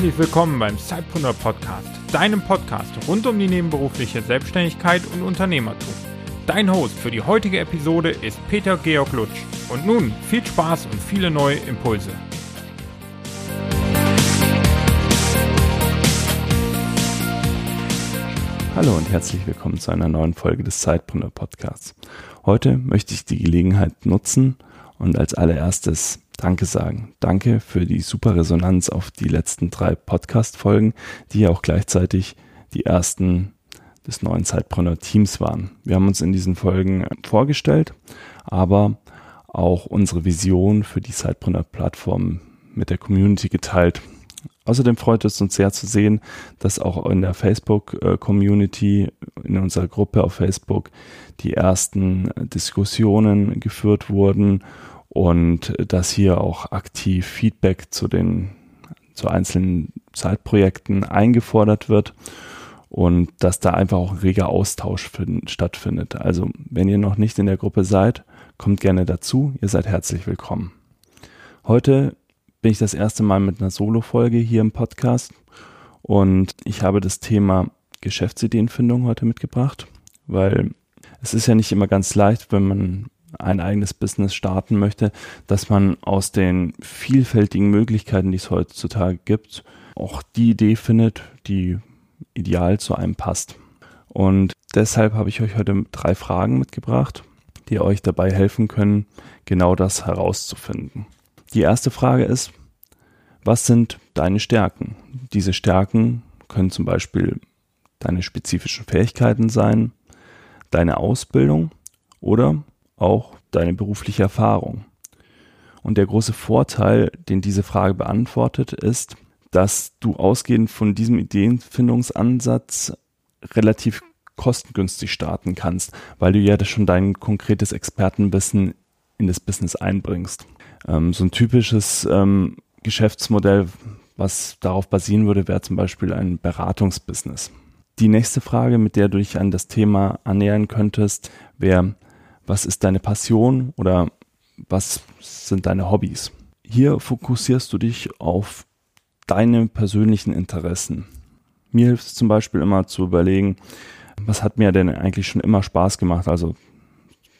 Herzlich willkommen beim Zeitpreneur Podcast, deinem Podcast rund um die nebenberufliche Selbstständigkeit und Unternehmertum. Dein Host für die heutige Episode ist Peter Georg Lutsch. Und nun viel Spaß und viele neue Impulse. Hallo und herzlich willkommen zu einer neuen Folge des Zeitpreneur Podcasts. Heute möchte ich die Gelegenheit nutzen und als allererstes Danke sagen. Danke für die super Resonanz auf die letzten drei Podcast-Folgen, die ja auch gleichzeitig die ersten des neuen Zeitpreneur Teams waren. Wir haben uns in diesen Folgen vorgestellt, aber auch unsere Vision für die Zeitpreneur Plattform mit der Community geteilt. Außerdem freut es uns sehr zu sehen, dass auch in der Facebook-Community, in unserer Gruppe auf Facebook, die ersten Diskussionen geführt wurden und dass hier auch aktiv Feedback zu den zu einzelnen Zeitprojekten eingefordert wird und dass da einfach auch ein reger Austausch find, stattfindet. Also wenn ihr noch nicht in der Gruppe seid, kommt gerne dazu. Ihr seid herzlich willkommen. Heute bin ich das erste Mal mit einer Solo-Folge hier im Podcast und ich habe das Thema Geschäftsideenfindung heute mitgebracht, weil es ist ja nicht immer ganz leicht, wenn man ein eigenes Business starten möchte, dass man aus den vielfältigen Möglichkeiten, die es heutzutage gibt, auch die Idee findet, die ideal zu einem passt. Und deshalb habe ich euch heute drei Fragen mitgebracht, die euch dabei helfen können, genau das herauszufinden. Die erste Frage ist, was sind deine Stärken? Diese Stärken können zum Beispiel deine spezifischen Fähigkeiten sein, deine Ausbildung oder auch deine berufliche Erfahrung. Und der große Vorteil, den diese Frage beantwortet, ist, dass du ausgehend von diesem Ideenfindungsansatz relativ kostengünstig starten kannst, weil du ja schon dein konkretes Expertenwissen in das Business einbringst. Ähm, so ein typisches ähm, Geschäftsmodell, was darauf basieren würde, wäre zum Beispiel ein Beratungsbusiness. Die nächste Frage, mit der du dich an das Thema annähern könntest, wäre, was ist deine Passion oder was sind deine Hobbys? Hier fokussierst du dich auf deine persönlichen Interessen. Mir hilft es zum Beispiel immer zu überlegen, was hat mir denn eigentlich schon immer Spaß gemacht, also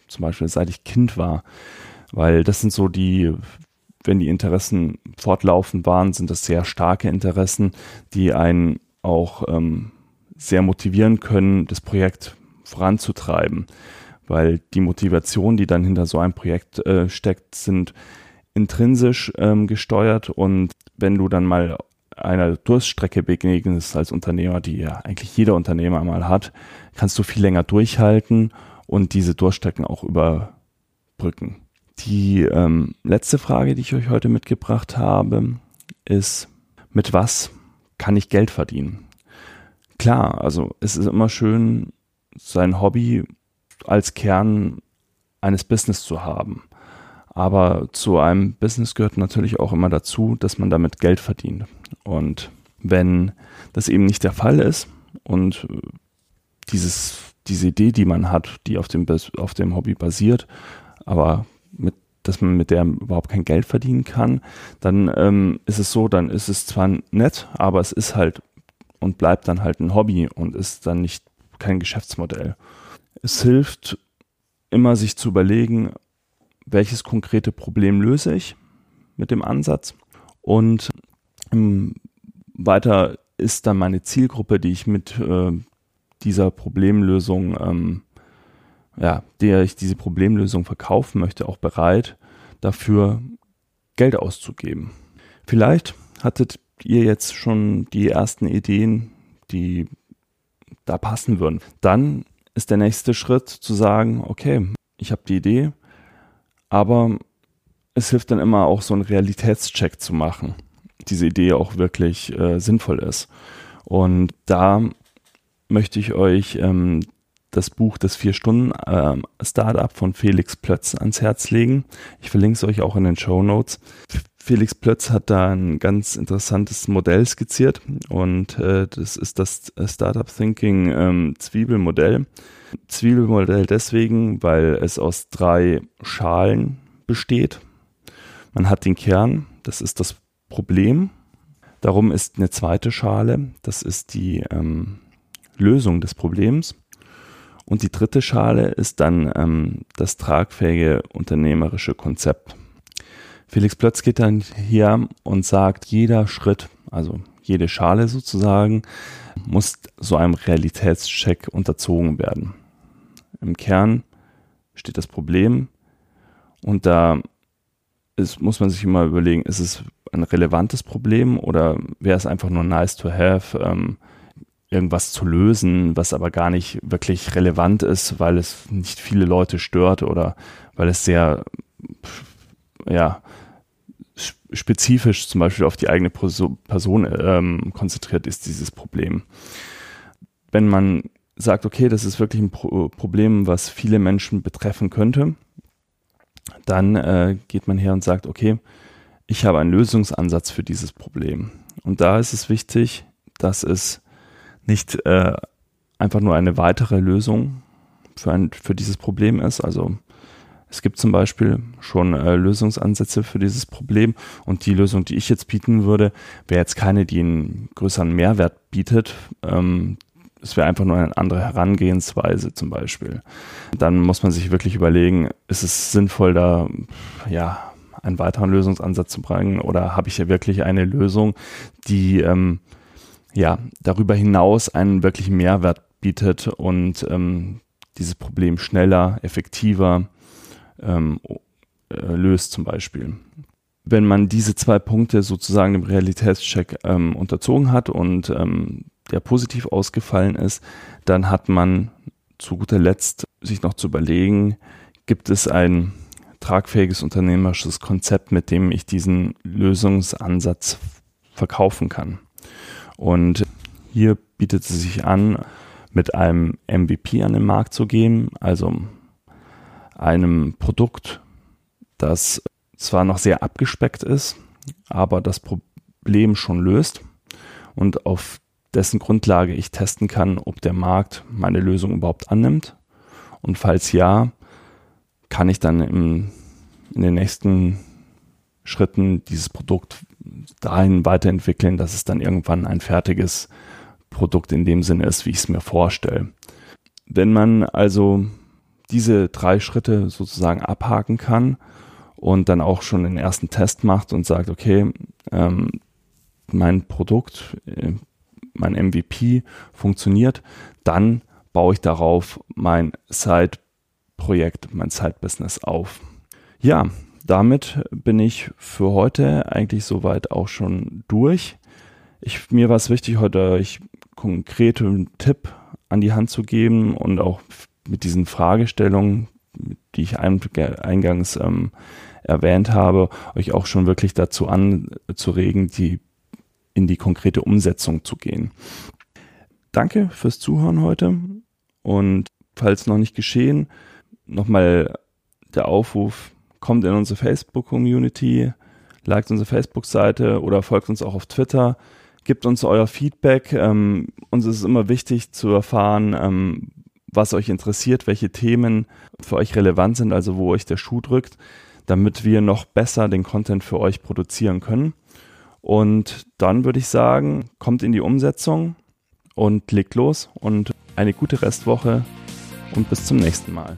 zum Beispiel seit ich Kind war, weil das sind so die, wenn die Interessen fortlaufend waren, sind das sehr starke Interessen, die einen auch ähm, sehr motivieren können, das Projekt voranzutreiben weil die Motivation, die dann hinter so einem Projekt äh, steckt, sind intrinsisch ähm, gesteuert und wenn du dann mal einer Durststrecke begegnest als Unternehmer, die ja eigentlich jeder Unternehmer mal hat, kannst du viel länger durchhalten und diese Durststrecken auch überbrücken. Die ähm, letzte Frage, die ich euch heute mitgebracht habe, ist, mit was kann ich Geld verdienen? Klar, also es ist immer schön, sein Hobby als Kern eines Business zu haben. Aber zu einem Business gehört natürlich auch immer dazu, dass man damit Geld verdient. Und wenn das eben nicht der Fall ist und dieses, diese Idee, die man hat, die auf dem, auf dem Hobby basiert, aber mit, dass man mit der überhaupt kein Geld verdienen kann, dann ähm, ist es so, dann ist es zwar nett, aber es ist halt und bleibt dann halt ein Hobby und ist dann nicht kein Geschäftsmodell. Es hilft immer sich zu überlegen, welches konkrete Problem löse ich mit dem Ansatz und ähm, weiter ist dann meine Zielgruppe, die ich mit äh, dieser Problemlösung, ähm, ja, der ich diese Problemlösung verkaufen möchte, auch bereit, dafür Geld auszugeben. Vielleicht hattet ihr jetzt schon die ersten Ideen, die da passen würden. Dann ist der nächste Schritt zu sagen, okay, ich habe die Idee, aber es hilft dann immer auch so einen Realitätscheck zu machen, diese Idee auch wirklich äh, sinnvoll ist. Und da möchte ich euch ähm, das Buch des Vier-Stunden-Startup ähm, von Felix Plötz ans Herz legen. Ich verlinke es euch auch in den Show Notes. Felix Plötz hat da ein ganz interessantes Modell skizziert und äh, das ist das Startup Thinking ähm, Zwiebelmodell. Zwiebelmodell deswegen, weil es aus drei Schalen besteht. Man hat den Kern, das ist das Problem. Darum ist eine zweite Schale, das ist die ähm, Lösung des Problems. Und die dritte Schale ist dann ähm, das tragfähige unternehmerische Konzept. Felix Plötz geht dann hier und sagt, jeder Schritt, also jede Schale sozusagen, muss so einem Realitätscheck unterzogen werden. Im Kern steht das Problem und da ist, muss man sich immer überlegen, ist es ein relevantes Problem oder wäre es einfach nur nice to have, ähm, irgendwas zu lösen, was aber gar nicht wirklich relevant ist, weil es nicht viele Leute stört oder weil es sehr, ja, spezifisch zum Beispiel auf die eigene Person ähm, konzentriert ist, dieses Problem. Wenn man sagt, okay, das ist wirklich ein Pro Problem, was viele Menschen betreffen könnte, dann äh, geht man her und sagt, okay, ich habe einen Lösungsansatz für dieses Problem. Und da ist es wichtig, dass es nicht äh, einfach nur eine weitere Lösung für, ein, für dieses Problem ist. Also es gibt zum Beispiel schon äh, Lösungsansätze für dieses Problem und die Lösung, die ich jetzt bieten würde, wäre jetzt keine, die einen größeren Mehrwert bietet. Ähm, es wäre einfach nur eine andere Herangehensweise zum Beispiel. Dann muss man sich wirklich überlegen, ist es sinnvoll, da ja einen weiteren Lösungsansatz zu bringen oder habe ich ja wirklich eine Lösung, die ähm, ja darüber hinaus einen wirklichen Mehrwert bietet und ähm, dieses Problem schneller, effektiver ähm, äh, löst zum Beispiel. Wenn man diese zwei Punkte sozusagen dem Realitätscheck ähm, unterzogen hat und ähm, der positiv ausgefallen ist, dann hat man zu guter Letzt sich noch zu überlegen, gibt es ein tragfähiges unternehmerisches Konzept, mit dem ich diesen Lösungsansatz verkaufen kann. Und hier bietet es sich an, mit einem MVP an den Markt zu gehen, also einem Produkt, das zwar noch sehr abgespeckt ist, aber das Problem schon löst und auf dessen Grundlage ich testen kann, ob der Markt meine Lösung überhaupt annimmt. Und falls ja, kann ich dann im, in den nächsten Schritten dieses Produkt dahin weiterentwickeln, dass es dann irgendwann ein fertiges Produkt in dem Sinne ist, wie ich es mir vorstelle. Wenn man also diese drei Schritte sozusagen abhaken kann und dann auch schon den ersten Test macht und sagt, okay, ähm, mein Produkt, äh, mein MVP funktioniert, dann baue ich darauf mein Side-Projekt, mein Side-Business auf. Ja, damit bin ich für heute eigentlich soweit auch schon durch. Ich, mir war es wichtig, heute euch konkrete Tipp an die Hand zu geben und auch mit diesen Fragestellungen, die ich eingangs ähm, erwähnt habe, euch auch schon wirklich dazu anzuregen, die in die konkrete Umsetzung zu gehen. Danke fürs Zuhören heute und falls noch nicht geschehen, nochmal der Aufruf, kommt in unsere Facebook-Community, liked unsere Facebook-Seite oder folgt uns auch auf Twitter, gebt uns euer Feedback. Ähm, uns ist es immer wichtig zu erfahren, ähm, was euch interessiert, welche Themen für euch relevant sind, also wo euch der Schuh drückt, damit wir noch besser den Content für euch produzieren können. Und dann würde ich sagen, kommt in die Umsetzung und legt los und eine gute Restwoche und bis zum nächsten Mal.